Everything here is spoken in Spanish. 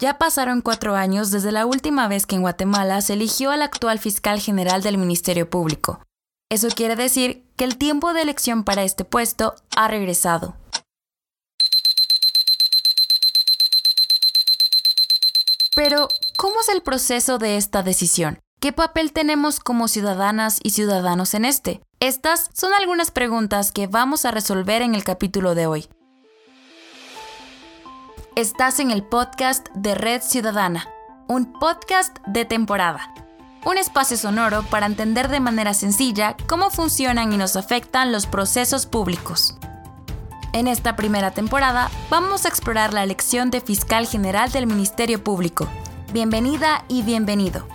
Ya pasaron cuatro años desde la última vez que en Guatemala se eligió al actual fiscal general del Ministerio Público. Eso quiere decir que el tiempo de elección para este puesto ha regresado. Pero, ¿cómo es el proceso de esta decisión? ¿Qué papel tenemos como ciudadanas y ciudadanos en este? Estas son algunas preguntas que vamos a resolver en el capítulo de hoy. Estás en el podcast de Red Ciudadana, un podcast de temporada. Un espacio sonoro para entender de manera sencilla cómo funcionan y nos afectan los procesos públicos. En esta primera temporada vamos a explorar la elección de fiscal general del Ministerio Público. Bienvenida y bienvenido.